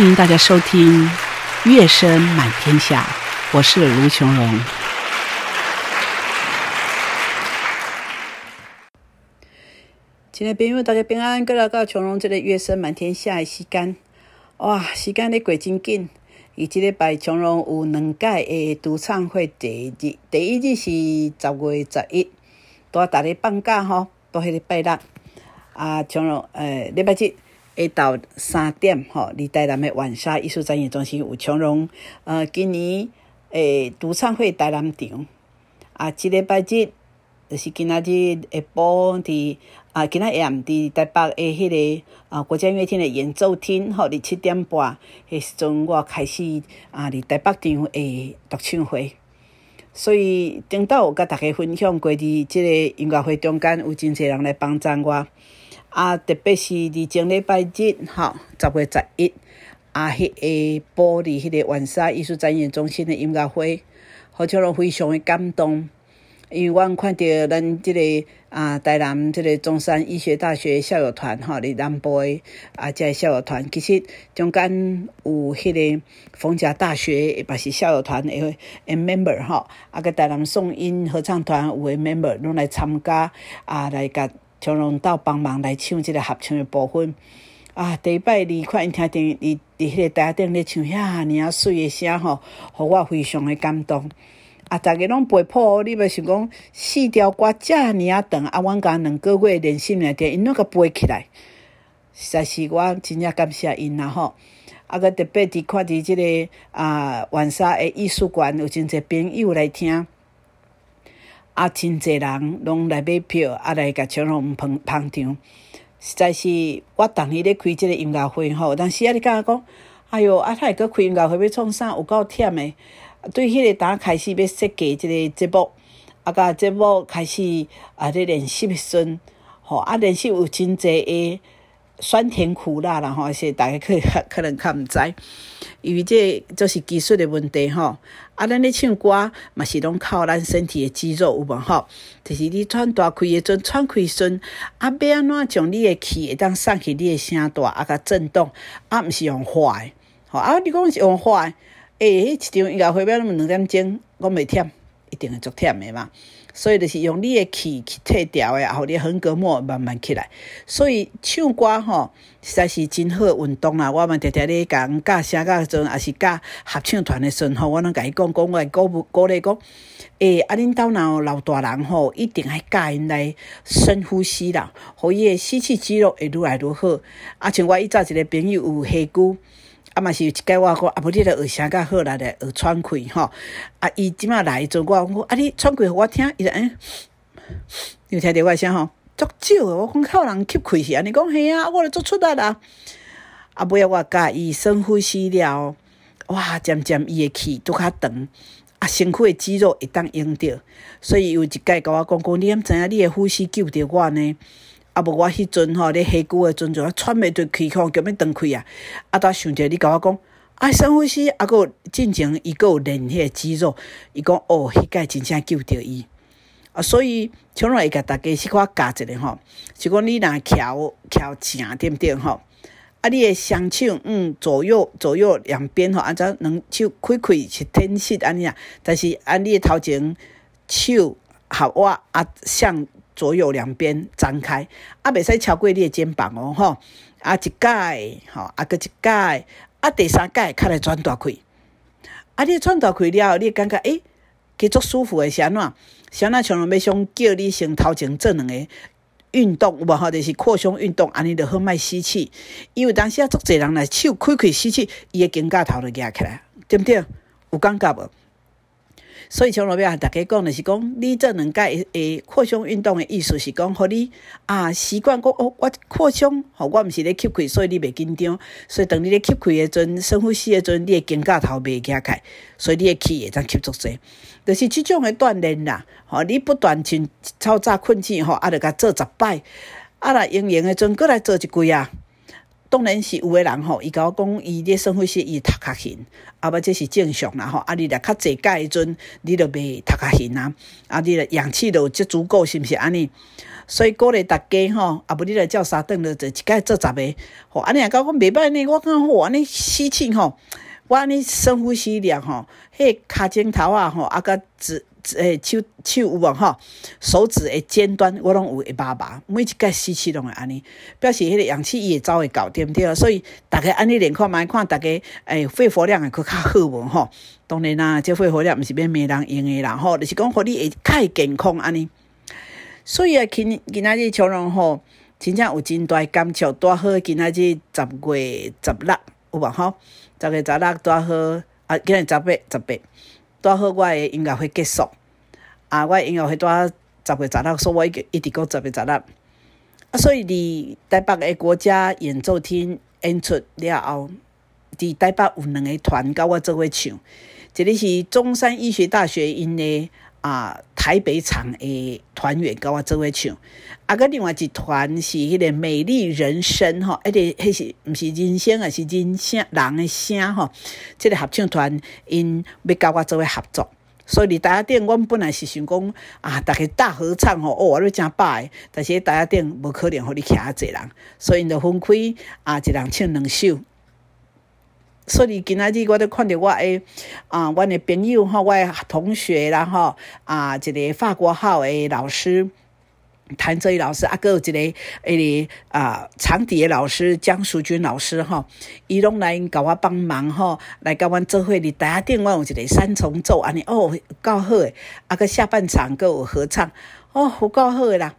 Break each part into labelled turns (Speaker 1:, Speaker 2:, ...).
Speaker 1: 欢迎大家收听《乐声满天下》，我是卢琼荣。亲爱朋友，大家平安，过来到琼荣这个《乐声满天下》的时间，哇，时间咧过真紧。伊即礼拜琼荣有两届的独唱会第一日，第一日是十月十一，都逐日放假吼，都迄个拜六啊，琼荣诶礼拜日。下到三点吼，伫台南的晚沙艺术展演中心有长荣，呃，今年诶独唱会台南场，啊，即礼拜日就是今仔日下晡伫啊，今仔下伫台北诶迄个啊国家音乐厅的演奏厅吼，伫七点半迄时阵我开始啊，伫台北场诶独唱会，所以顶到有甲大家分享过伫即个音乐会中间有真侪人来帮助我。啊，特别是伫前礼拜日，吼，十月十一，啊，迄个玻璃迄个万沙艺术展演中心的音乐会，好像拢非常的感动，因为阮看到咱即个啊，台南即个中山医学大学校友团，吼，伫南部的啊，即个校友团，其实中间有迄个逢甲大学，也是校友团的诶 member，吼，啊，个台南颂音合唱团有诶 member 拢来参加，啊，来甲。长荣到帮忙来唱即个合唱的部分啊！第一摆离开，因听见伊伫迄个台顶咧唱遐尼啊水的声吼，互我非常的感动。啊，逐个拢背谱，你要想讲四条歌遮尼啊长，啊，阮甲两个月练习两天，因拢甲背起来，实在是我真正感谢因啦吼。啊，个特别伫看伫即个啊，万沙的艺术馆有真侪朋友来听。啊，真侪人拢来买票，啊来甲长隆捧捧场，实在是我逐年咧开即个音乐会吼，但是啊，你感觉讲，哎哟，啊，他会搁开音乐会要创啥？有够忝诶。对迄个当开始要设计即个节目，啊，甲节目开始啊咧练习时阵，吼，啊练习有真侪诶。酸甜苦辣啦吼，是大家可可能较毋知，因为这就是技术的问题吼。啊，咱咧唱歌嘛是拢靠咱身体的肌肉有无吼？就是你喘大气的阵，喘气阵，啊，要安怎将你的气会当送去你的声带啊，甲震动，啊，毋是用花的，吼啊，你讲是用花的，诶，迄一场音乐会要两点钟，我袂忝，一定会足忝的嘛。所以就是用你的气去退掉的，然后你横膈膜慢慢起来。所以唱歌吼实在是真好运动啦。我嘛常常咧讲教声教阵，也是教合唱团的时吼，我拢甲伊讲讲，我鼓鼓励讲，诶，啊，恁兜若有老大人吼，一定爱教因来深呼吸啦，互伊的吸气肌肉会愈来愈好。啊，像我以前一个朋友有下骨。啊，嘛是有一解我讲，啊，无你来学声较好啦，来学喘气吼。啊，伊即马来做我讲，啊，你喘气互我听，伊就嗯，有听着我声吼，足少诶。我讲靠人吸气是安尼讲，嘿啊，我来做出来啦。啊，尾啊，我教伊深呼吸了，哇，渐渐伊诶气拄较长，啊，身躯诶肌肉会当用着。所以有一解甲我讲讲，你毋知影你诶呼吸救着我呢？啊无我迄阵吼咧下久诶阵就喘袂着气吼，叫要断气啊！啊，当想着你甲我讲，啊深呼吸，啊个进前伊个有练迄个肌肉，伊讲哦，迄个真正救着伊啊！所以像我会甲大家是我教一个吼，是讲你若翘翘正对毋对吼？啊，你诶双手嗯左右左右两边吼，按照两手开开是天式安尼啊，但是啊你诶头前手合我啊向。左右两边张开，啊，袂使超过你的肩膀哦，吼，啊，一盖，吼，啊，搁一盖，啊，第三盖，开来转大开，啊，你转大开了后，你感觉诶，几足舒服诶，是安怎？是安怎像要想叫你先头前做两个运动，无吼，就是扩胸运动，安尼就好卖吸气，因为当时啊，足侪人来手开开吸气，伊的肩胛头就压起来，对毋对？有感觉无？所以，像老表大家讲的是讲，你这两届诶扩胸运动的意思是讲，互你啊习惯讲哦，我扩胸，吼，我毋是咧吸气，所以你袂紧张。所以当你咧吸气诶阵，深呼吸诶阵，你诶肩胛头袂起开，所以你诶气会当吸足济。就是即种诶锻炼啦，吼，你不断去操早困醒吼，啊，着甲做十摆，啊，来营营诶阵，过来做一季啊。当然是有诶人吼，伊甲我讲，伊咧生活时伊读较勤，啊，无这是正常啦吼。啊，你若较济假诶阵，你著袂读较勤啊。啊，你著氧气著即足够，是毋是安尼？所以鼓励逐家吼，啊，无你来照三顿了，就一摆做十个。吼，安尼也甲我袂歹呢，我感觉吼，安尼死气吼，我安尼深呼吸量吼，迄骹尖头啊吼，啊，甲指。诶，手手有啊吼，手指诶尖端我拢有会麻麻，每一届吸气拢会安尼，表示迄个氧气伊会走会到，对毋对？所以逐个安尼练看觅看，逐个诶肺活量会佫较好无吼？当然啦，这肺活量毋是免每人用诶啦吼，就是讲互你会较健康安尼。所以啊，今今仔日长荣吼，真正有真大感触，多好！今仔日十月十六有无吼？十月十六多好啊！今日十八十八。带好，我诶音乐会结束，啊，我音乐会带十月十六，所以我一一直讲十月十六。啊，所以伫台北诶国家演奏厅演出了后，伫台北有两个团甲我做伙唱，一个是中山医学大学因诶。啊，台北场诶团员甲我做伙唱，啊，个另外一团是迄个美丽人生吼，一个迄是毋是人生啊，是人声人诶声吼，即个合唱团因要甲我做伙合作，所以伫台下顶，阮本来是想讲啊，逐个大合唱吼，哦，你真饱诶，但是台下顶无可能互你徛啊济人，所以因就分开啊，一人唱两首。所以今仔日我都看到我诶啊，我诶朋友吼，我诶同学啦吼啊，一个法国号诶老师谭泽宇老师，啊，搁有一个诶啊长笛诶老师江淑君老师吼，伊拢来甲我帮忙吼，来甲阮做伙伫台下顶，阮有一个三重奏安尼哦，够好诶，啊，个下半场搁有合唱哦，有够好诶啦。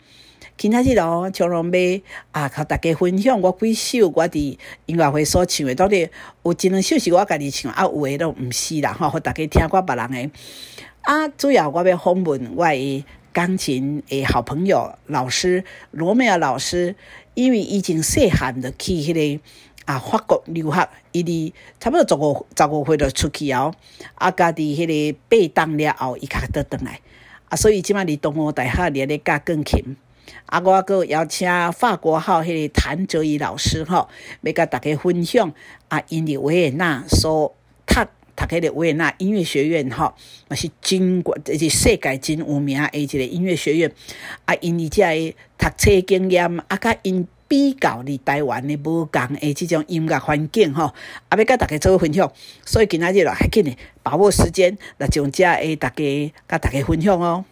Speaker 1: 今仔日咯，长荣要啊，甲大家分享我几首我伫音乐会所唱诶，到底有一两首是我家己唱，啊，有诶都毋是啦，吼，互大家听我别人诶。啊，主要我要访问我诶钢琴诶好朋友老师罗美尔老师，因为以前细汉的去迄个啊法国留学，伊伫差不多十五十五岁就出去后，啊，家己迄个八档了后，伊较倒转来，啊，所以即摆伫东吴大学咧咧教钢琴。啊，我阁邀请法国号迄个谭哲仪老师吼，要甲大家分享啊，因伫维也纳所读读迄个维也纳音乐学院吼，嘛是真国，就是世界真有名诶一个音乐学院。啊，因伊遮诶读册经验，啊，甲因比较伫台湾诶无共诶即种音乐环境吼，啊，要甲大家做分享。所以今仔日咯，还紧诶，把握时间来将遮诶大家甲大家分享哦。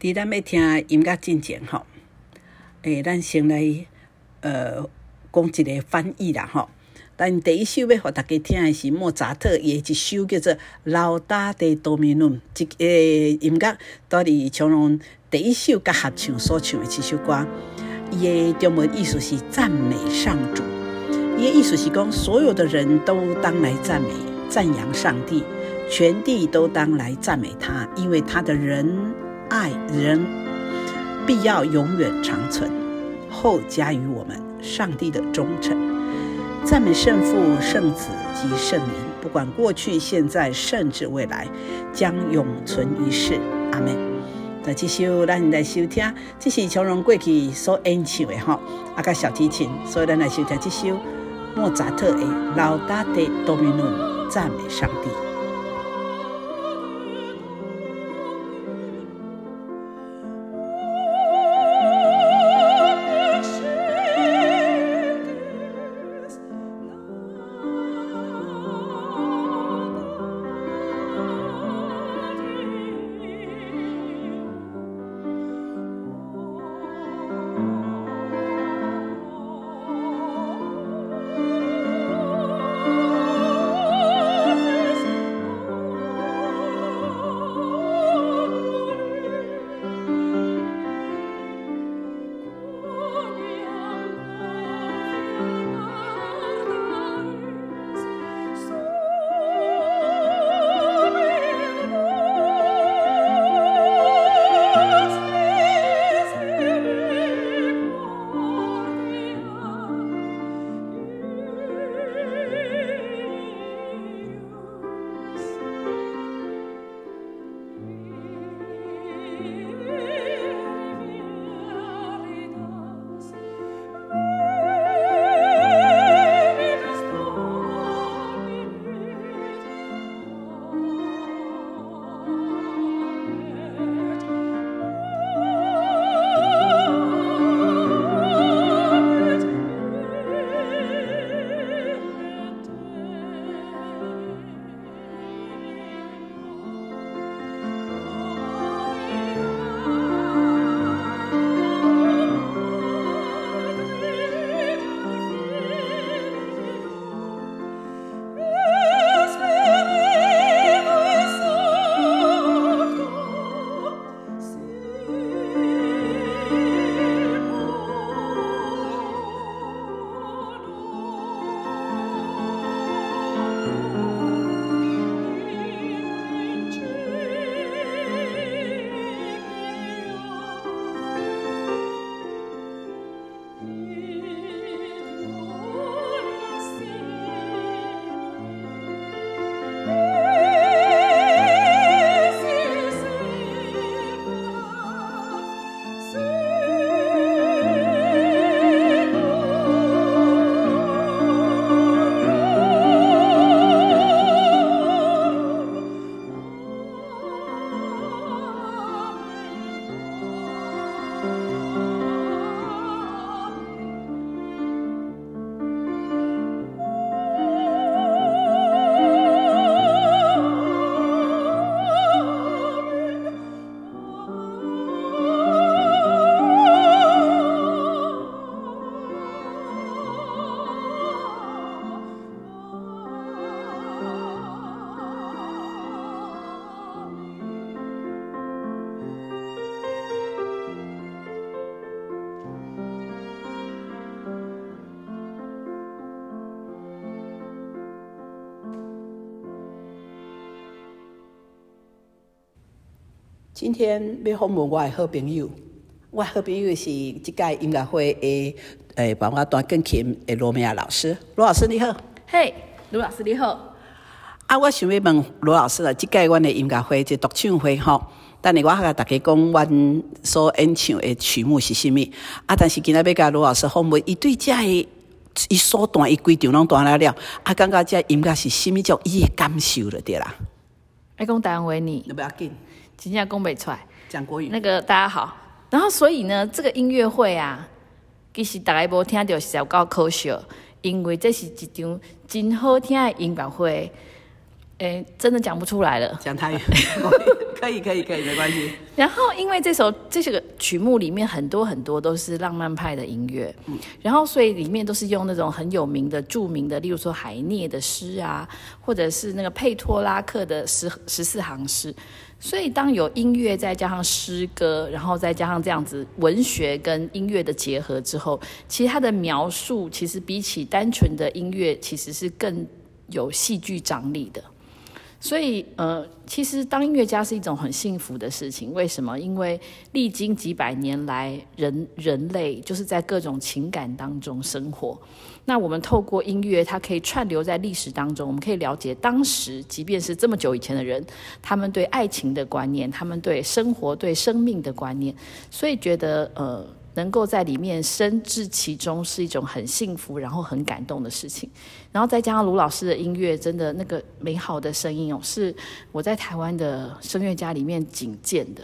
Speaker 1: 伫咱要听音乐进前吼，诶，咱先来呃讲一个翻译啦吼。但第一首要互大家听的是莫扎特伊一首叫做《老大的多米诺》，即个音乐到底从容第一首甲合唱所唱的这首歌，伊诶中文意思是赞美上主，伊诶意思是讲所有的人都当来赞美、赞扬上帝，全地都当来赞美他，因为他的人。爱人必要永远长存，后加于我们上帝的忠诚。赞美圣父、圣子及圣灵，不管过去、现在，甚至未来，将永存于世。阿门。那这首咱来收听，这是从容过去所演唱的哈，啊个小提琴，所以咱来收听这首莫扎特的《老大的多米诺》，赞美上帝。今天要访问我的好朋友，我的好朋友是这届音乐会的诶，帮我弹钢琴的罗美亚老师。罗老师你好，
Speaker 2: 嘿，罗老师你好。
Speaker 1: 啊，我想要问罗老师啊，这届阮的音乐会即独唱会吼，等下我甲大家讲，阮所演唱的曲目是啥物？啊，但是今仔要甲罗老师访问，伊对这个伊所弹伊规场拢弹了了，啊，感觉这音乐是啥物种伊的感受了对啦？
Speaker 2: 爱讲台湾话呢？
Speaker 1: 不要紧，
Speaker 2: 真正讲不出来。
Speaker 1: 讲国语。
Speaker 2: 那个大家好，然后所以呢，这个音乐会啊，其实大家无听到是有够可惜，因为这是一场真好听的音乐会。哎，真的讲不出来了。
Speaker 1: 讲台语，可以可以可以，没关系。
Speaker 2: 然后，因为这首这些个曲目里面很多很多都是浪漫派的音乐，嗯，然后所以里面都是用那种很有名的、著名的，例如说海涅的诗啊，或者是那个佩托拉克的十十四行诗。所以，当有音乐再加上诗歌，然后再加上这样子文学跟音乐的结合之后，其实它的描述其实比起单纯的音乐，其实是更有戏剧张力的。所以，呃，其实当音乐家是一种很幸福的事情。为什么？因为历经几百年来，人人类就是在各种情感当中生活。那我们透过音乐，它可以串流在历史当中，我们可以了解当时，即便是这么久以前的人，他们对爱情的观念，他们对生活、对生命的观念。所以觉得，呃。能够在里面深置其中是一种很幸福，然后很感动的事情。然后再加上卢老师的音乐，真的那个美好的声音哦，是我在台湾的声乐家里面仅见的。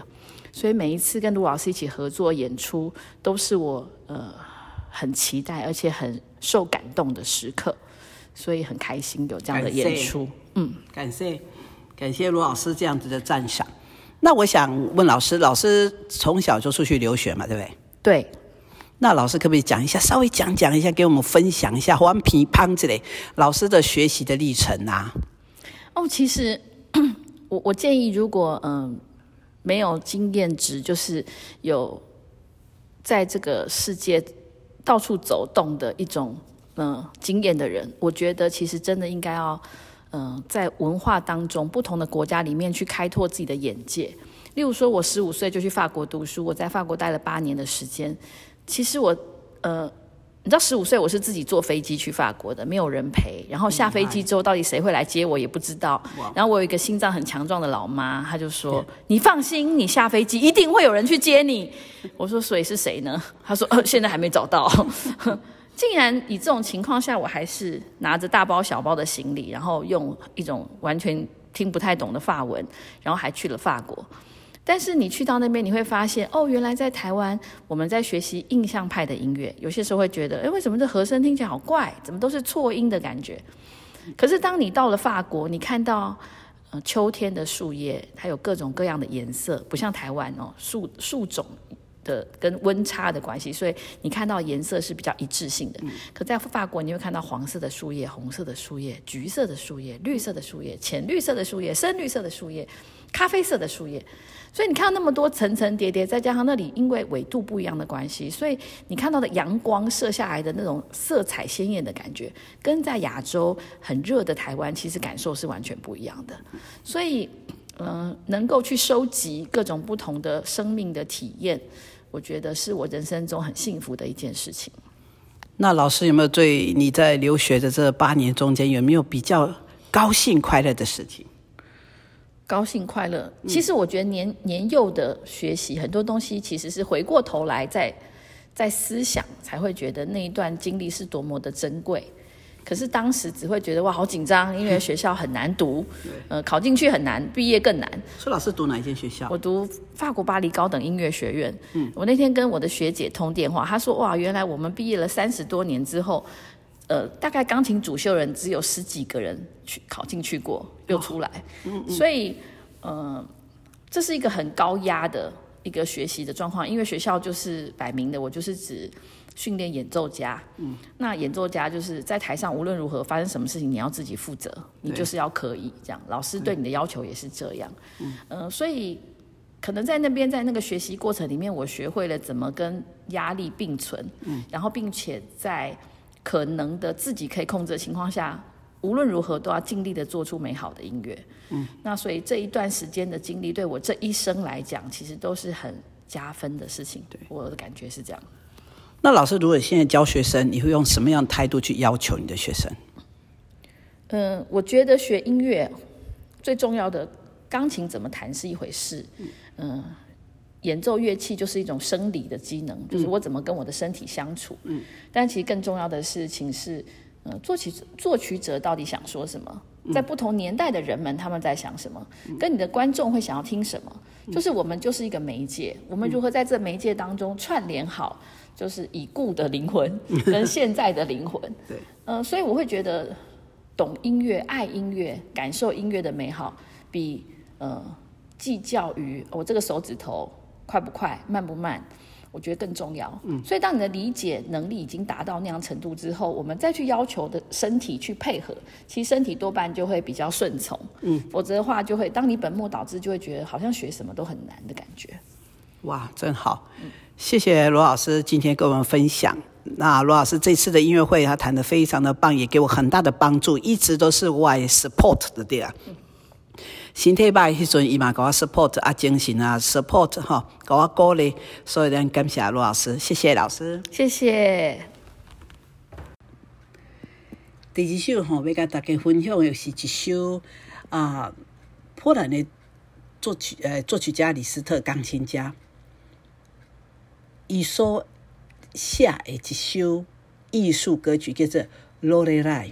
Speaker 2: 所以每一次跟卢老师一起合作演出，都是我呃很期待而且很受感动的时刻。所以很开心有这样的演出。
Speaker 1: 嗯，感谢感谢卢老师这样子的赞赏。那我想问老师，老师从小就出去留学嘛，对不对？
Speaker 2: 对，
Speaker 1: 那老师可不可以讲一下，稍微讲讲一下，给我们分享一下黄皮胖之类老师的学习的历程啊？
Speaker 2: 哦，其实 我我建议，如果嗯没有经验值，就是有在这个世界到处走动的一种嗯经验的人，我觉得其实真的应该要嗯在文化当中不同的国家里面去开拓自己的眼界。例如说，我十五岁就去法国读书，我在法国待了八年的时间。其实我，呃，你知道，十五岁我是自己坐飞机去法国的，没有人陪。然后下飞机之后，到底谁会来接我也不知道。然后我有一个心脏很强壮的老妈，她就说：“你放心，你下飞机一定会有人去接你。”我说：“所以是谁呢？” 她说：“呃，现在还没找到。”竟然以这种情况下，我还是拿着大包小包的行李，然后用一种完全听不太懂的法文，然后还去了法国。但是你去到那边，你会发现，哦，原来在台湾，我们在学习印象派的音乐，有些时候会觉得，哎，为什么这和声听起来好怪？怎么都是错音的感觉？可是当你到了法国，你看到，呃，秋天的树叶，它有各种各样的颜色，不像台湾哦，树树种的跟温差的关系，所以你看到颜色是比较一致性的。可在法国，你会看到黄色的树叶、红色的树叶、橘色的树叶、绿色的树叶、浅绿色的树叶、深绿色的树叶、咖啡色的树叶。所以你看到那么多层层叠叠，再加上那里因为纬度不一样的关系，所以你看到的阳光射下来的那种色彩鲜艳的感觉，跟在亚洲很热的台湾其实感受是完全不一样的。所以，嗯，能够去收集各种不同的生命的体验，我觉得是我人生中很幸福的一件事情。
Speaker 1: 那老师有没有对你在留学的这八年中间有没有比较高兴快乐的事情？
Speaker 2: 高兴快乐，其实我觉得年年幼的学习很多东西，其实是回过头来在在思想才会觉得那一段经历是多么的珍贵。可是当时只会觉得哇好紧张，因为学校很难读，呃考进去很难，毕业更难。
Speaker 1: 苏老师读哪一间学校？
Speaker 2: 我读法国巴黎高等音乐学院。嗯，我那天跟我的学姐通电话，她说哇原来我们毕业了三十多年之后。呃，大概钢琴主修人只有十几个人去考进去过，又出来，所以呃，这是一个很高压的一个学习的状况。因为学校就是摆明的，我就是指训练演奏家。嗯，那演奏家就是在台上无论如何发生什么事情，你要自己负责，你就是要可以这样。老师对你的要求也是这样。嗯，所以可能在那边在那个学习过程里面，我学会了怎么跟压力并存。嗯，然后并且在可能的自己可以控制的情况下，无论如何都要尽力的做出美好的音乐。嗯，那所以这一段时间的经历，对我这一生来讲，其实都是很加分的事情。对，我的感觉是这样。
Speaker 1: 那老师，如果现在教学生，你会用什么样的态度去要求你的学生？
Speaker 2: 嗯，我觉得学音乐最重要的，钢琴怎么弹是一回事。嗯，演奏乐器就是一种生理的机能，就是我怎么跟我的身体相处。嗯，但其实更重要的事情是。呃，作曲作曲者到底想说什么？在不同年代的人们，他们在想什么？跟你的观众会想要听什么？就是我们就是一个媒介，我们如何在这媒介当中串联好，就是已故的灵魂 跟现在的灵魂。对，呃，所以我会觉得，懂音乐、爱音乐、感受音乐的美好，比呃计较于我这个手指头快不快、慢不慢。我觉得更重要，嗯，所以当你的理解能力已经达到那样程度之后，我们再去要求的身体去配合，其实身体多半就会比较顺从，嗯，否则的话就会当你本末倒置，就会觉得好像学什么都很难的感觉。
Speaker 1: 哇，真好，谢谢罗老师今天跟我们分享。那罗老师这次的音乐会他弹的非常的棒，也给我很大的帮助，一直都是我 support 的对啊。身体歹迄阵，伊嘛给我 support 啊，精神啊 support 哈，给我鼓励，所以咱感谢罗老师，谢谢老师，
Speaker 2: 谢谢。
Speaker 1: 第二首吼，要甲大家分享的是一首啊，波兰的作曲呃作曲家李斯特钢琴家，伊所写的一首艺术歌曲叫做《罗雷莱》。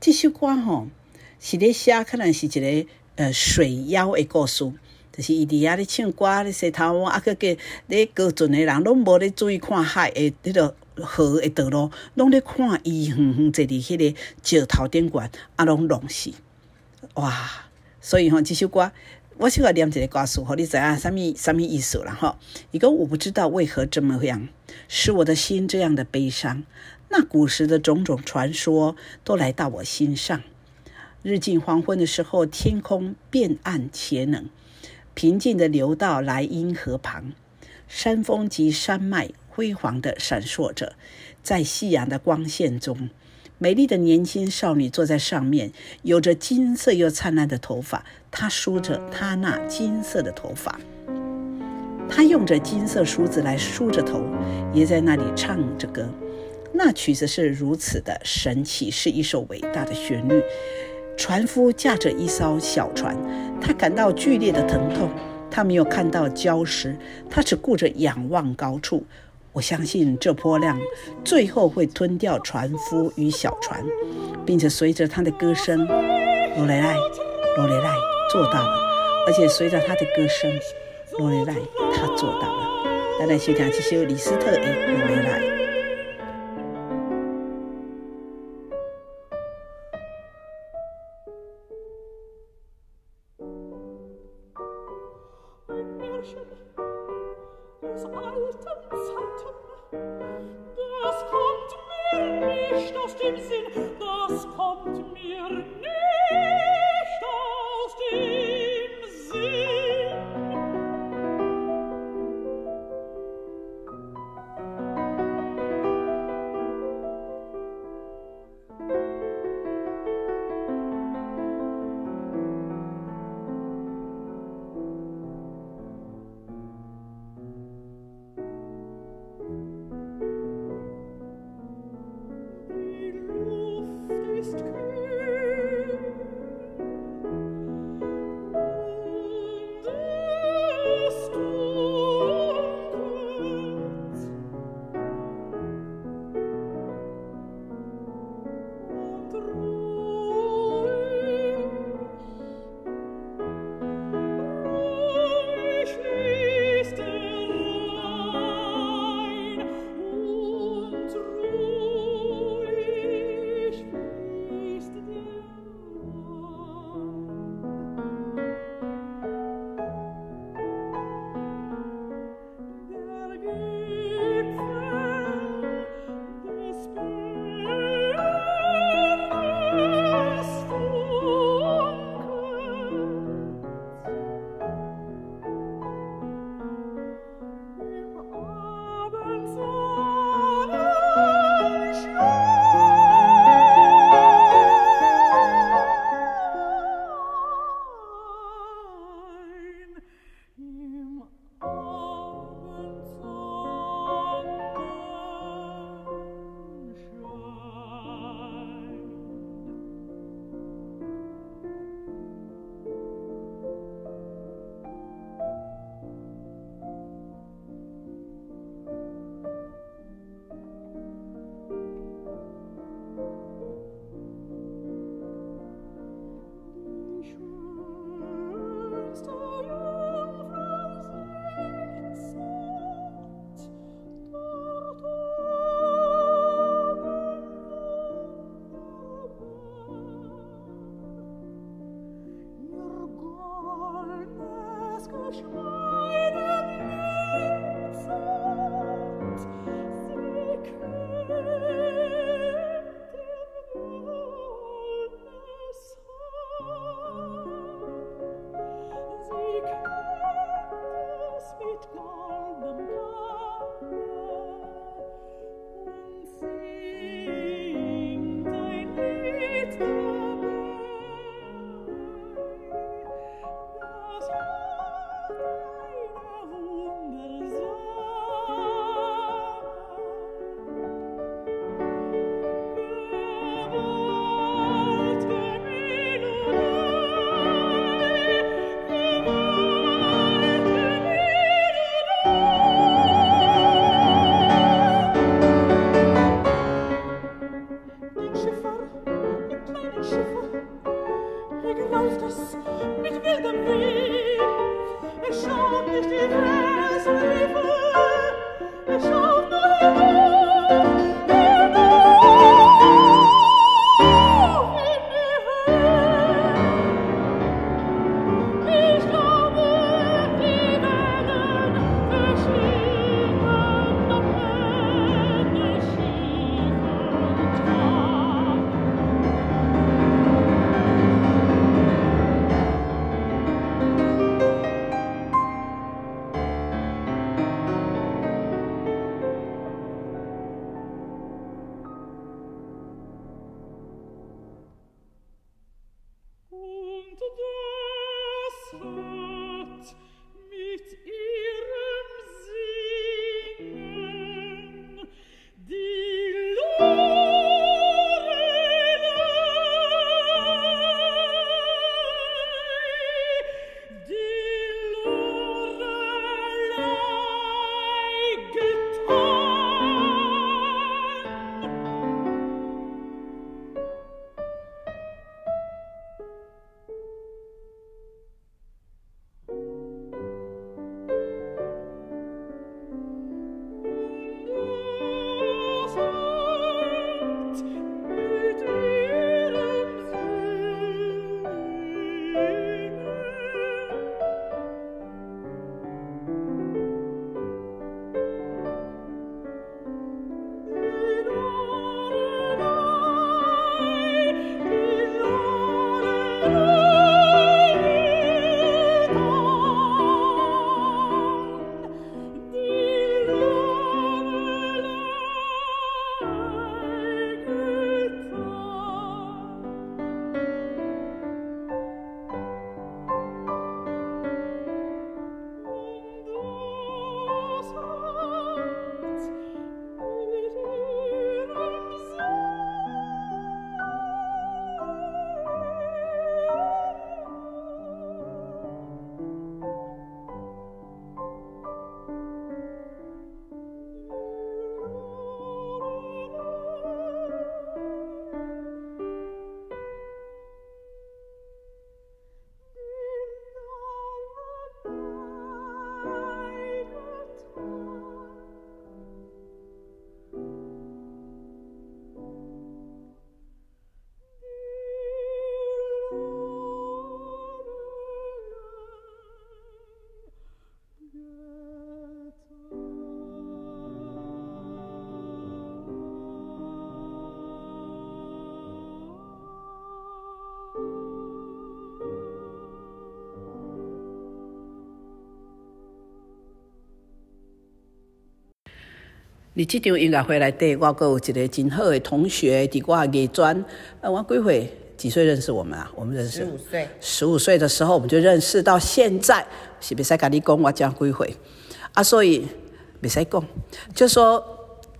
Speaker 1: 这首歌吼。是咧写，可能是一个呃水妖的故事，就是伊伫遐咧唱歌咧洗头，啊，个个咧高船的人拢无咧注意看海的迄落河的道路，拢咧看伊远远坐伫迄个石头顶悬，啊，拢弄死。哇！所以吼，这首歌我喜欢念一个歌词，互你知影什么什么意思啦吼。伊讲我不知道为何这么样，使我的心这样的悲伤。那古时的种种传说都来到我心上。日近黄昏的时候，天空变暗且冷，平静的流到莱茵河旁，山峰及山脉辉煌的闪烁着，在夕阳的光线中，美丽的年轻少女坐在上面，有着金色又灿烂的头发，她梳着她那金色的头发，她用着金色梳子来梳着头，也在那里唱着歌，那曲子是如此的神奇，是一首伟大的旋律。船夫驾着一艘小船，他感到剧烈的疼痛。他没有看到礁石，他只顾着仰望高处。我相信这波浪最后会吞掉船夫与小船，并且随着他的歌声，罗雷莱，罗雷莱做到了。而且随着他的歌声，罗雷莱他做到了。大家先听这首李斯特的《罗雷莱》。can see. 伫即场音乐会内底，我阁有一个真好诶同学，伫我艺专，呃，我几岁？几岁认识我们啊？我们认识
Speaker 3: 十五岁。
Speaker 1: 十五岁的时候，我们就认识，到现在是袂使甲你讲我讲几岁啊？所以袂使讲，就说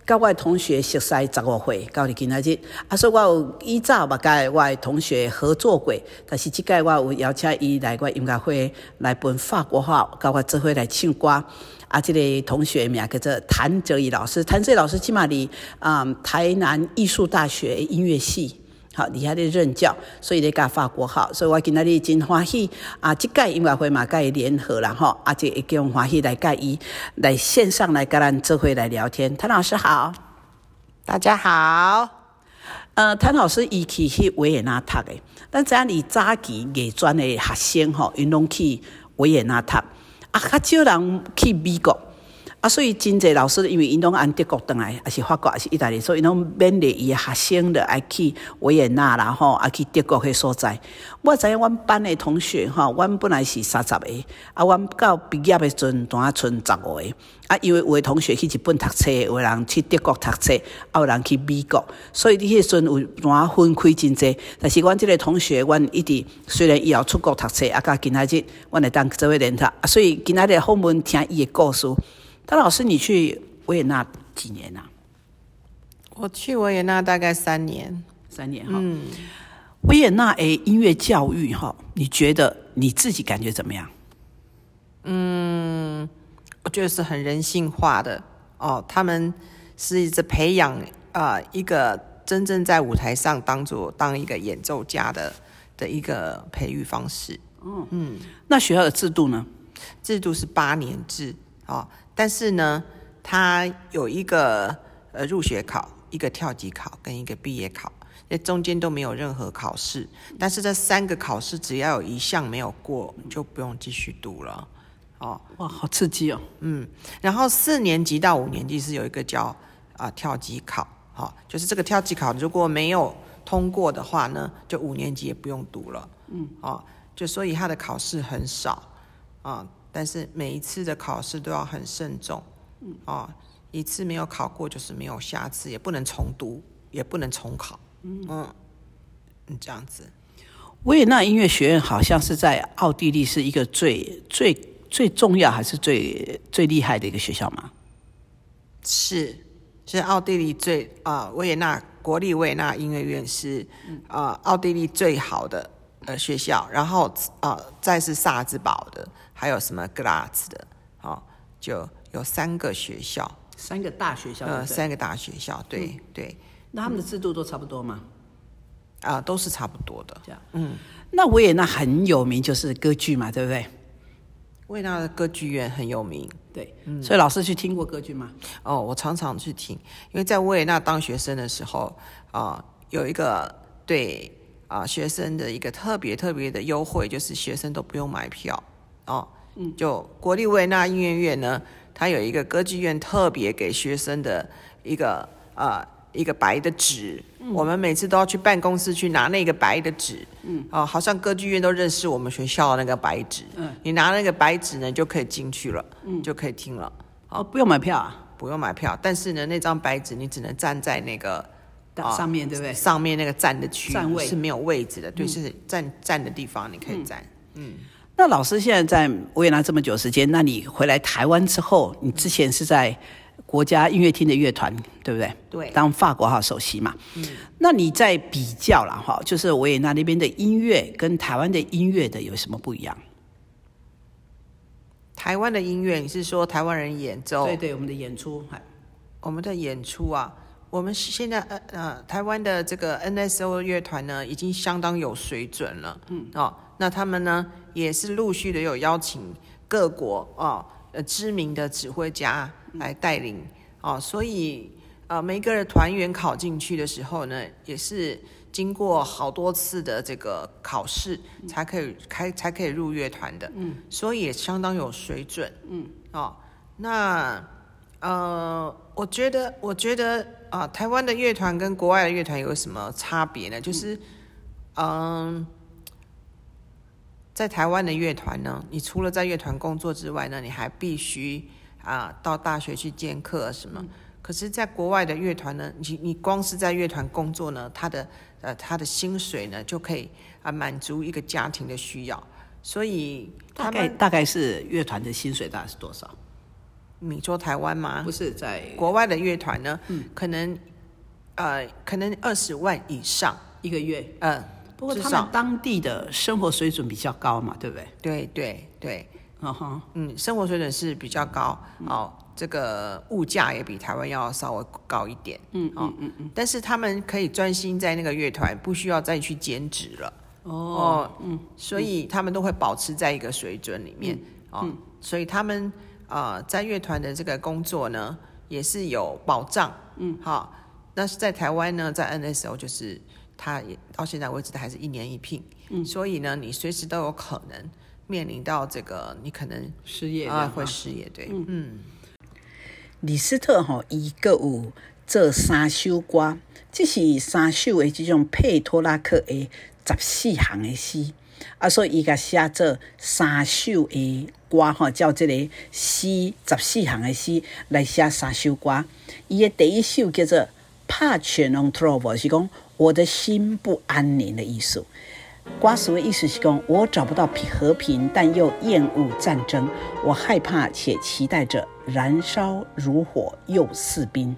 Speaker 1: 甲我同学熟悉十五岁，到你今仔日，啊，所以我有以早嘛甲我同学合作过，但是即届我有邀请伊来我音乐会来本法国话，甲我做伙来唱歌。啊，这个同学名叫做谭哲宇老师，谭哲宇老师起码伫啊台南艺术大学音乐系，好，伫遐咧任教，所以咧教法国好，所以我今仔日真欢喜啊！即届音乐会嘛，甲伊联合啦吼，啊，这一叫欢喜来甲伊来线上来甲咱做伙来聊天。谭老师好，
Speaker 3: 大家好。
Speaker 1: 呃，谭老师伊去去维也纳读诶，咱知影你早期艺专诶学生吼，因拢去维也纳读。啊，较少人去美国，啊，所以真济老师因为因拢按德国倒来，还是法国，还是意大利，所以拢勉励伊学生的爱去维也纳啦吼，爱去德国迄所在。我知影阮班的同学吼，阮本来是三十个，啊，阮到毕业的阵，单啊剩十五个。啊，因为有的同学去日本读册，有人去德国读册，啊，有人去美国，所以你迄阵有单分开真济。但是阮即个同学，阮一直虽然以后出国读册，啊，甲今仔日阮来当做位联啊，所以今仔日后门听伊的故事。谭老师，你去维也纳几年啊？
Speaker 3: 我去维也纳大概三年，
Speaker 1: 三年哈。嗯，维也纳诶音乐教育哈，你觉得你自己感觉怎么样？
Speaker 3: 嗯。我觉得是很人性化的哦，他们是一直培养啊一个真正在舞台上当做当一个演奏家的的一个培育方式。
Speaker 1: 嗯嗯，那学校的制度呢？
Speaker 3: 制度是八年制哦，但是呢，它有一个呃入学考、一个跳级考跟一个毕业考，那中间都没有任何考试。但是这三个考试只要有一项没有过，就不用继续读了。哦，
Speaker 1: 哇，好刺激哦！
Speaker 3: 嗯，然后四年级到五年级是有一个叫啊、跳级考，好、就是这个跳级考如果没有通过的话呢，就五年级也不用读了。嗯，哦，就所以它的考试很少啊、但是每一次的考试都要很慎重。嗯，哦，一次没有考过就是没有下次，也不能重读，也不能重考。嗯嗯，这样子。
Speaker 1: 维也纳音乐学院好像是在奥地利是一个最最最重要还是最最厉害的一个学校嘛？
Speaker 3: 是是奥地利最啊、维也纳国立维也纳音乐院是啊、奥地利最好的呃学校，然后啊、再是萨尔兹堡的，还有什么格拉茨的，哦，就有三个学校，
Speaker 1: 三个大学校，
Speaker 3: 呃，三个大学校，对、对
Speaker 1: 那他们的制度都差不多吗？
Speaker 3: 啊、都是差不多的。
Speaker 1: 这样，嗯，那维也纳很有名就是歌剧嘛，对不对？
Speaker 3: 维也纳的歌剧院很有名
Speaker 1: 对，所以老师去听过歌剧吗？
Speaker 3: 哦，我常常去听，因为在维也纳当学生的时候啊、有一个对啊、学生的一个特别特别的优惠，就是学生都不用买票哦。嗯，就国立维也纳音乐院呢，它有一个歌剧院特别给学生的一个呃一个白的纸，我们每次都要去办公室去拿那个白的纸，嗯，哦，好像歌剧院都认识我们学校的那个白纸，嗯，你拿那个白纸呢就可以进去了，嗯，就可以听了。
Speaker 1: 哦，不用买票啊，
Speaker 3: 不用买票，但是呢，那张白纸你只能站在那个啊
Speaker 1: 上面对不对？
Speaker 3: 上面那个站的区
Speaker 1: 站位
Speaker 3: 是没有位置的，对，是站站的地方你可以站。
Speaker 1: 嗯那老师现在在维也纳这么久时间，那你回来台湾之后，你之前是在国家音乐厅的乐团，对不对？
Speaker 3: 对
Speaker 1: 当法国号首席嘛。嗯。那你在比较了哈，就是维也纳那边的音乐跟台湾的音乐的有什么不一样？
Speaker 3: 台湾的音乐，你是说台湾人演奏？
Speaker 1: 对对，我们的演出，哎
Speaker 3: 我们的演出啊，我们是现在呃呃，台湾的这个 NSO 乐团呢，已经相当有水准了。嗯，哦，那他们呢也是陆续的有邀请各国哦呃知名的指挥家来带领哦，所以呃每个人团员考进去的时候呢，也是经过好多次的这个考试才可以开才可以入乐团的。嗯，所以也相当有水准。嗯，哦，那。呃，我觉得，我觉得啊、台湾的乐团跟国外的乐团有什么差别呢？就是，嗯、在台湾的乐团呢，你除了在乐团工作之外呢，你还必须啊、到大学去兼课什么。可是，在国外的乐团呢，你你光是在乐团工作呢，他的呃他的薪水呢就可以啊满足一个家庭的需要，所以
Speaker 1: 大
Speaker 3: 他们
Speaker 1: 概大概是乐团的薪水大概是多少？
Speaker 3: 你说台湾吗？
Speaker 1: 不是在
Speaker 3: 国外的乐团呢，可能呃，可能二十万以上，
Speaker 1: 一个月，
Speaker 3: 呃，
Speaker 1: 不过他们当地的生活水准比较高嘛，对不对？
Speaker 3: 对对对，
Speaker 1: 嗯哼，
Speaker 3: 嗯，生活水准是比较高。哦，这个物价也比台湾要稍微高一点，嗯嗯嗯嗯，但是他们可以专心在那个乐团，不需要再去兼职了，哦，嗯，所以他们都会保持在一个水准里面，哦，所以他们啊、呃在乐团的这个工作呢，也是有保障，嗯，好、那是在台湾呢，在 NSO 就是他也到现在为止，它还是一年一聘，嗯，所以呢，你随时都有可能面临到这个，你可能
Speaker 1: 失业
Speaker 3: 啊
Speaker 1: 的
Speaker 3: 会失业，对，嗯。
Speaker 1: 李斯特吼，伊个有做三首歌，这是三首的这种佩托拉克的十四行的诗，啊，所以伊甲写做三首的歌吼，叫这个诗十四行的诗来写三首歌。伊的第一首叫做《帕全隆特罗》，是讲我的心不安宁的意思。瓜俗的意思是讲，我找不到和平，但又厌恶战争。我害怕且期待着燃烧如火又似冰。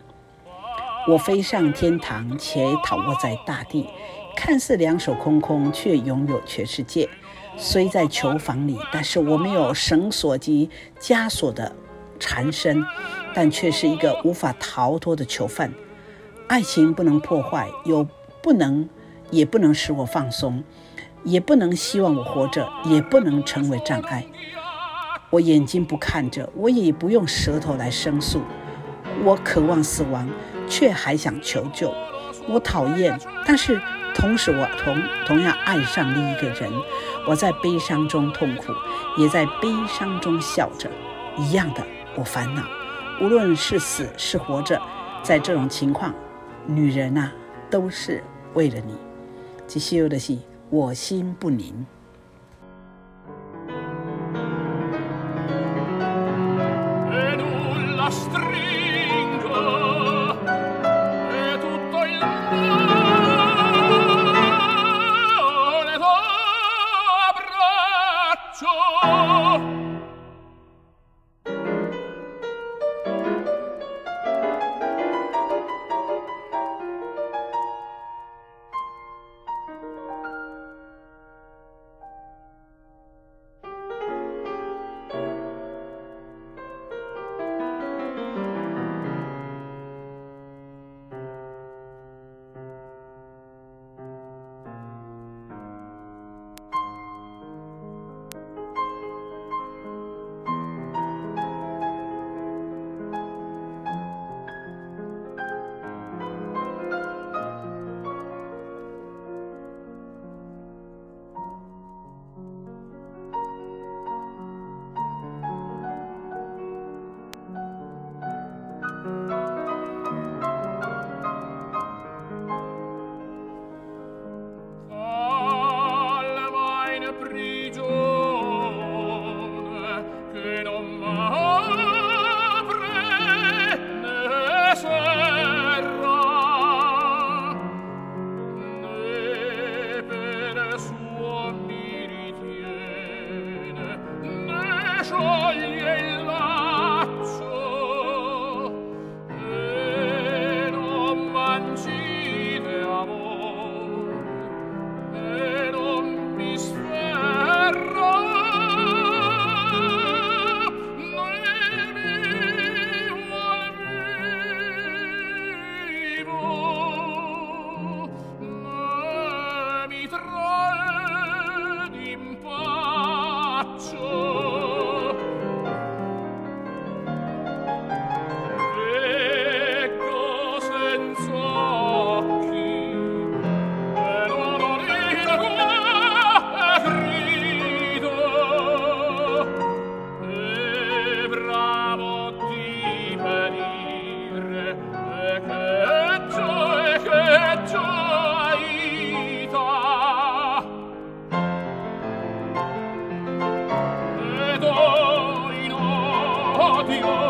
Speaker 1: 我飞上天堂，且躺卧在大地，看似两手空空，却拥有全世界。虽在囚房里，但是我没有绳索及枷锁的缠身，但却是一个无法逃脱的囚犯。爱情不能破坏，又不能，也不能使我放松。也不能希望我活着，也不能成为障碍。我眼睛不看着，我也不用舌头来申诉。
Speaker 4: 我渴望死亡，却还想求救。我讨厌，但是同时我同同样爱上另一个人。我在悲伤中痛苦，也在悲伤中笑着。一样的，我烦恼。无论是死是活着，在这种情况，女人呐，都是为了你。只需要的戏，我心不宁。
Speaker 1: Dios.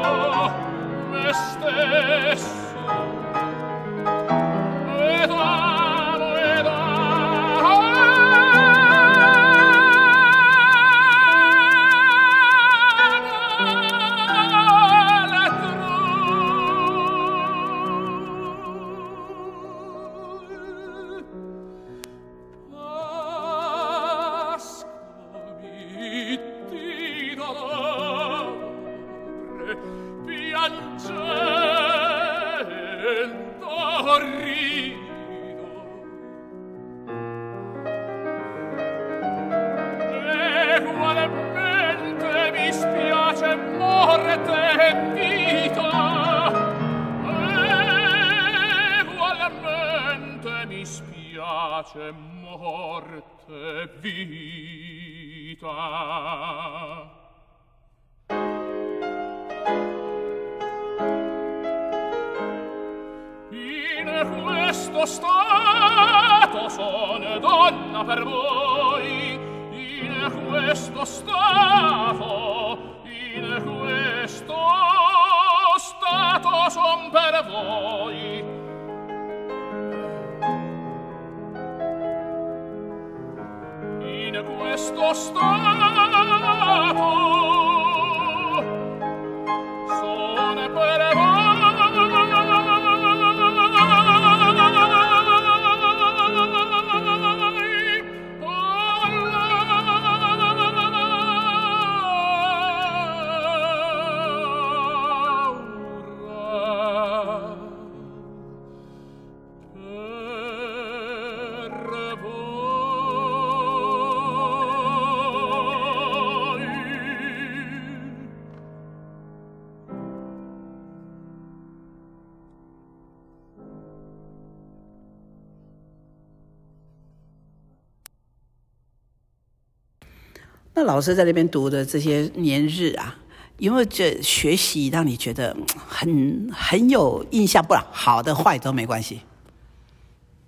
Speaker 1: 老师在那边读的这些年日啊，因为这学习让你觉得很很有印象？不然好的坏都没关系。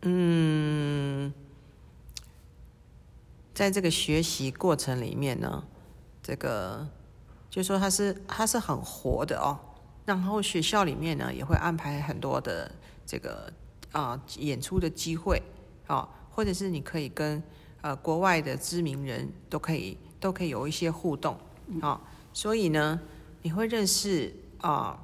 Speaker 3: 嗯在这个学习过程里面呢，这个就说它是它是很活的哦。然后学校里面呢也会安排很多的这个啊、演出的机会啊、或者是你可以跟呃国外的知名人都可以都可以有一些互动啊、所以呢你会认识啊、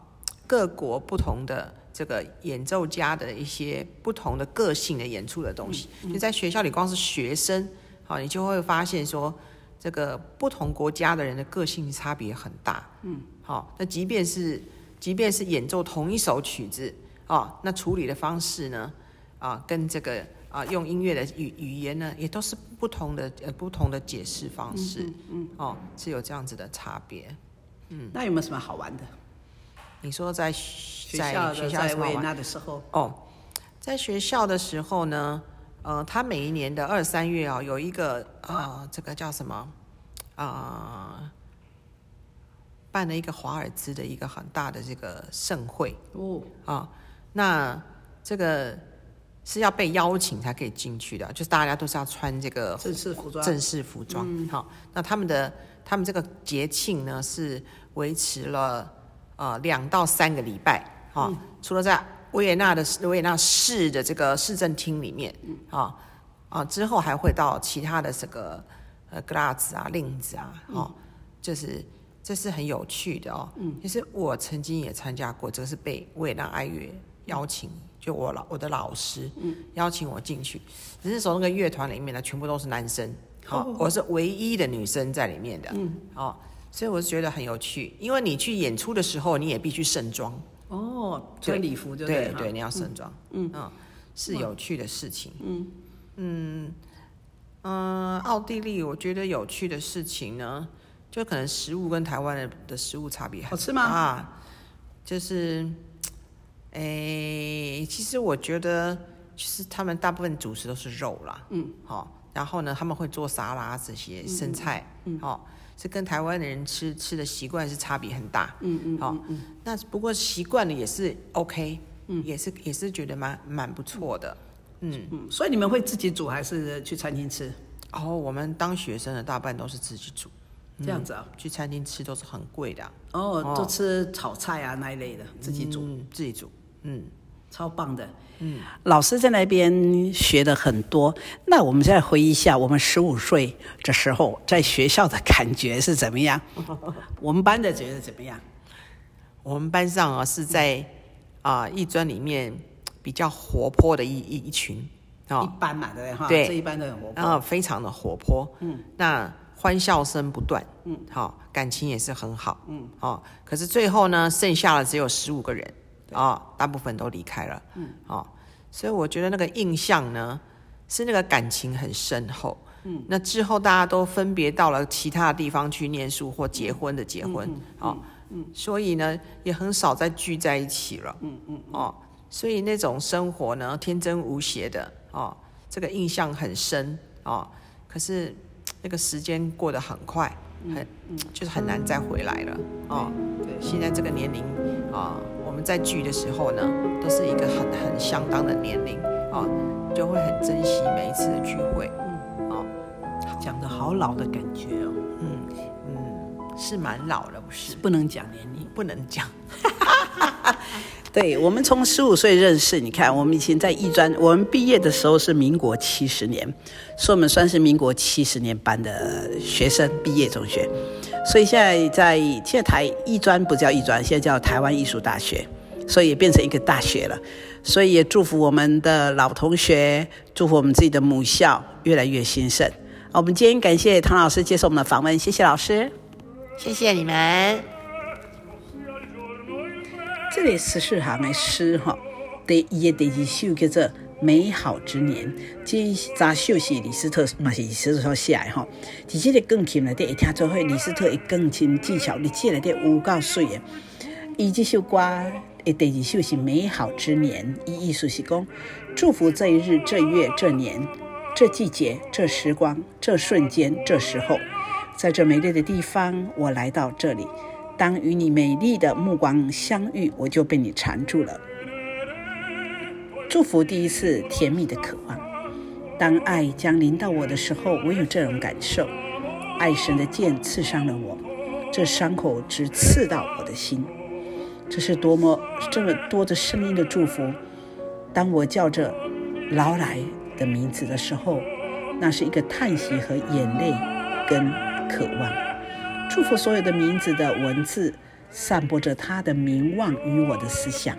Speaker 3: 各国不同的这个演奏家的一些不同的个性的演出的东西。就在学校里，光是学生，好、你就会发现说，这个不同国家的人的个性差别很大。嗯，好、那即便是即便是演奏同一首曲子，啊、那处理的方式呢，啊、跟这个啊、用音乐的语语言呢，也都是不同的呃不同的解释方式。嗯哦，是有这样子的差别。嗯。
Speaker 1: 那有没有什么好玩的？
Speaker 3: 你说在在
Speaker 1: 学校在维纳的时候，
Speaker 3: 哦，在学校的时候呢，呃，他每一年的二三月啊、有一个呃，这个叫什么？啊、办了一个华尔兹的一个很大的这个盛会。
Speaker 1: 哦，
Speaker 3: 啊、那这个是要被邀请才可以进去的，就是大家都是要穿这个
Speaker 1: 正式服装，
Speaker 3: 正式服装。好、那他们的他们这个节庆呢是维持了呃两到三个礼拜。哈、除了在维也纳的维也纳市的这个市政厅里面，啊、啊之后还会到其他的这个呃格拉兹啊、令子啊，哦，就是这是很有趣的哦。嗯，其实我曾经也参加过，这个是被维也纳爱乐邀请，就我老我的老师，嗯，邀请我进去。只是说那个乐团里面呢，全部都是男生，好、我是唯一的女生在里面的，嗯，哦，所以我是觉得很有趣，因为你去演出的时候，你也必须盛装，
Speaker 1: 哦，穿礼服就对了
Speaker 3: 对对，你要盛装，嗯。是有趣的事情，嗯。嗯嗯，奥地利我觉得有趣的事情呢，就可能食物跟台湾的的食物差别
Speaker 1: 好吃吗？
Speaker 3: 啊，就是，诶，其实我觉得，其实他们大部分主食都是肉啦，嗯，好、然后呢，他们会做沙拉这些生菜，嗯，好、是跟台湾的人吃吃的习惯是差别很大，嗯嗯，好、嗯那不过习惯了也是 OK，嗯，也是也是觉得蛮蛮不错的，嗯，
Speaker 1: 嗯，所以你们会自己煮还是去餐厅吃？
Speaker 3: 哦，我们当学生的大半都是自己煮，
Speaker 1: 这样子啊？
Speaker 3: 去餐厅吃都是很贵的啊、
Speaker 1: 哦，都吃炒菜啊那一类的，自己煮，
Speaker 3: 嗯，自己煮，嗯。
Speaker 1: 超棒的。嗯，老师在那边学的很多。那我们再回忆一下，我们十五岁的时候在学校的感觉是怎么样？我们班的觉得怎么样？
Speaker 3: 我们班上啊是在啊艺专里面比较活泼的一一一群
Speaker 1: 一
Speaker 3: 啊，
Speaker 1: 般嘛，对不对？哈，
Speaker 3: 对
Speaker 1: 这一般都很活泼。
Speaker 3: 啊非常的活泼，嗯，那欢笑声不断，嗯，好，感情也是很好，嗯，哦，可是最后呢，剩下的只有十五个人，啊，大部分都离开了，嗯，哦，所以我觉得那个印象呢是那个感情很深厚。嗯，那之后大家都分别到了其他的地方去念书或结婚的结婚，哦，嗯，所以呢也很少再聚在一起了，嗯嗯，哦，所以那种生活呢天真无邪的，哦，这个印象很深，哦，可是那个时间过得很快，很、就是很难再回来了，哦，
Speaker 1: 对，
Speaker 3: 现在这个年龄啊、我们在聚的时候呢，都是一个很很相当的年龄啊、就会很珍惜每一次的聚会。
Speaker 1: 嗯，哦讲的好老的感觉哦，嗯嗯
Speaker 3: 是蛮老了，不是？
Speaker 1: 不能讲年龄。
Speaker 3: 不能讲。
Speaker 1: 对，我们从十五岁认识，你看，我们以前在艺专，我们毕业的时候是民国七十年，所以我们算是民国七十年班的学生，毕业中学。所以现在在现在台艺专不叫艺专，现在叫台湾艺术大学，所以也变成一个大学了。所以也祝福我们的老同学，祝福我们自己的母校越来越兴盛。我们今天感谢唐老师接受我们的访问，谢谢老师。
Speaker 3: 谢谢你们。
Speaker 1: 这里十四行的诗哈，第一的第二首叫做《美好之年》，这三首是李斯特嘛是李斯特写的哈。伫这个钢琴内底会听做伙李斯特的钢琴技巧，你这内底有够水的。伊这首歌的第二首是《美好之年》，伊意思是讲祝福这一日、这月、这年、这季节、这时光、这瞬间、这时候。
Speaker 4: 在这美丽的地方，我来到这里。当与你美丽的目光相遇，我就被你缠住了。祝福第一次甜蜜的渴望。当爱将临到我的时候，我有这种感受：爱神的剑刺伤了我，这伤口直刺到我的心。这是多么这么多的声音的祝福！当我叫着劳莱的名字的时候，那是一个叹息和眼泪跟渴望。祝福所有的名字的文字，散播着他的名望与我的思想。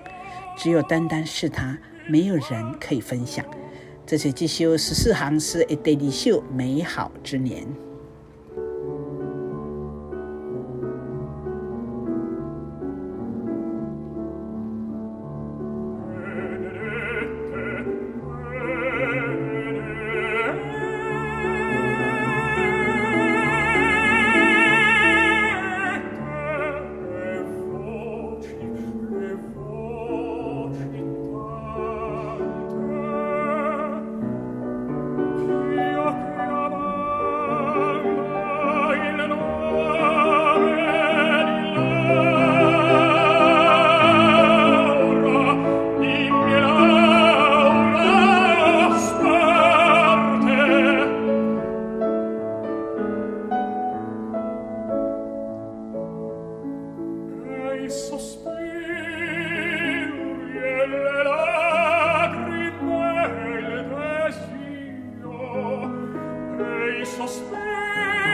Speaker 4: 只有单单是他，没有人可以分享。这是吉修十四行诗一对离秀美好之年。e sospetto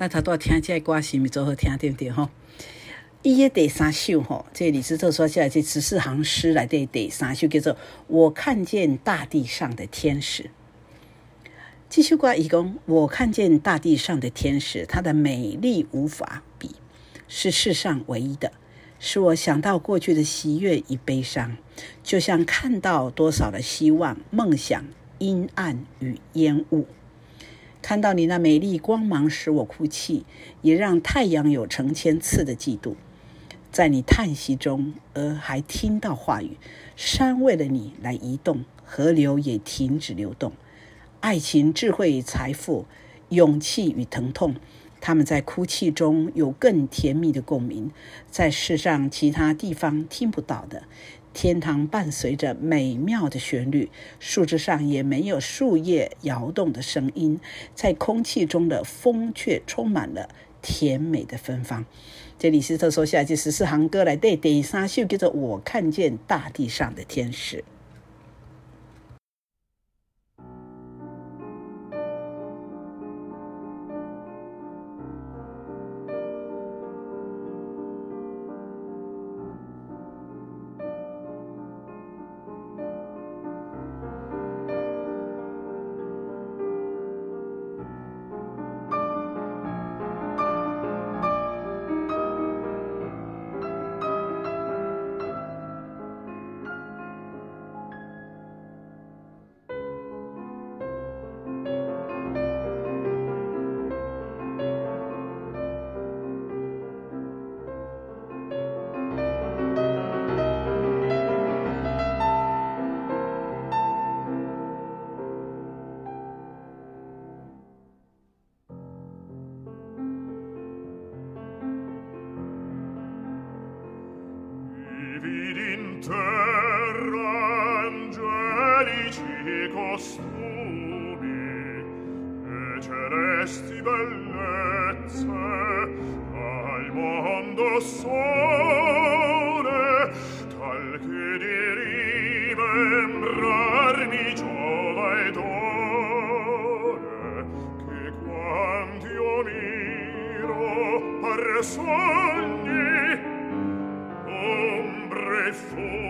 Speaker 4: 那他都要听这歌是咪最好听，对不对吼？伊的第三首吼，这李斯特说下来这十四行诗来的第三首叫做《我看见大地上的天使》。这首歌一共我看见大地上的天使，它的美丽无法比，是世上唯一的，使我想到过去的喜悦与悲伤，就像看到多少的希望、梦想
Speaker 1: 阴暗与烟雾。看到你那美丽光芒，使我哭泣，也让太阳有成千次的嫉妒。在你叹息中，而还听到话语。山为了你来移动，河流也停止流动。爱情、智慧财富，勇气与疼痛，他们在哭泣中有更甜蜜的共鸣，在世上其他地方听不到的。天堂伴随着美妙的旋律，树枝上也没有树叶摇动的声音，在空气中的风却充满了甜美的芬芳。这里斯特说下句十四行歌来对第三秀叫做《我看见大地上的天使》。
Speaker 4: sogni ombre fuori.